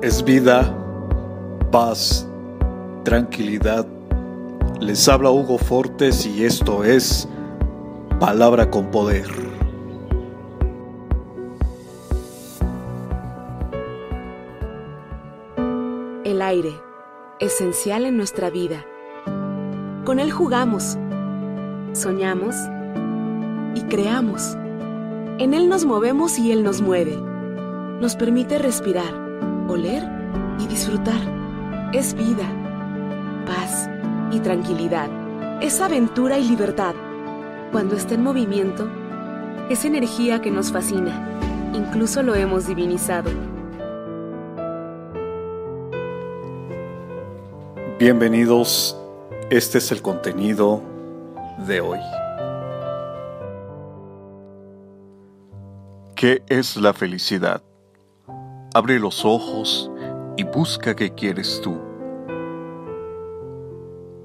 es vida, paz, tranquilidad. Les habla Hugo Fortes y esto es Palabra con Poder. El aire, esencial en nuestra vida. Con él jugamos, soñamos y creamos. En él nos movemos y él nos mueve. Nos permite respirar oler y disfrutar. Es vida, paz y tranquilidad. Es aventura y libertad. Cuando está en movimiento, es energía que nos fascina. Incluso lo hemos divinizado. Bienvenidos, este es el contenido de hoy. ¿Qué es la felicidad? Abre los ojos y busca qué quieres tú.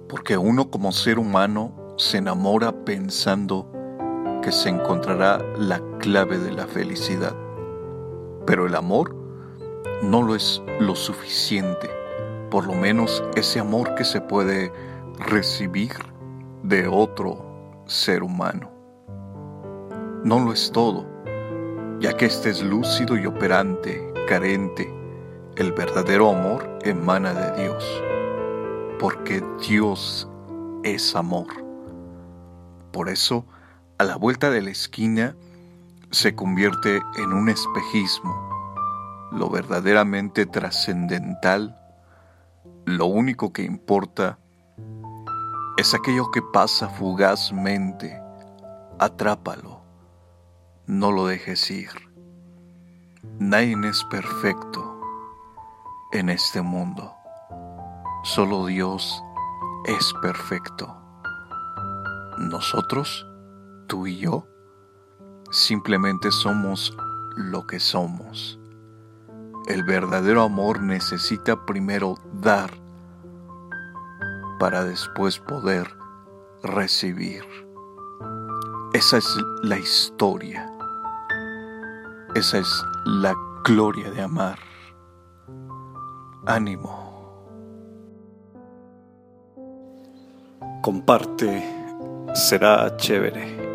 Porque uno como ser humano se enamora pensando que se encontrará la clave de la felicidad. Pero el amor no lo es lo suficiente, por lo menos ese amor que se puede recibir de otro ser humano. No lo es todo, ya que estés lúcido y operante carente, el verdadero amor emana de Dios, porque Dios es amor. Por eso, a la vuelta de la esquina, se convierte en un espejismo. Lo verdaderamente trascendental, lo único que importa, es aquello que pasa fugazmente. Atrápalo, no lo dejes ir. Nadie es perfecto en este mundo. Solo Dios es perfecto. Nosotros, tú y yo, simplemente somos lo que somos. El verdadero amor necesita primero dar para después poder recibir. Esa es la historia esa es la gloria de amar. Ánimo. Comparte, será chévere.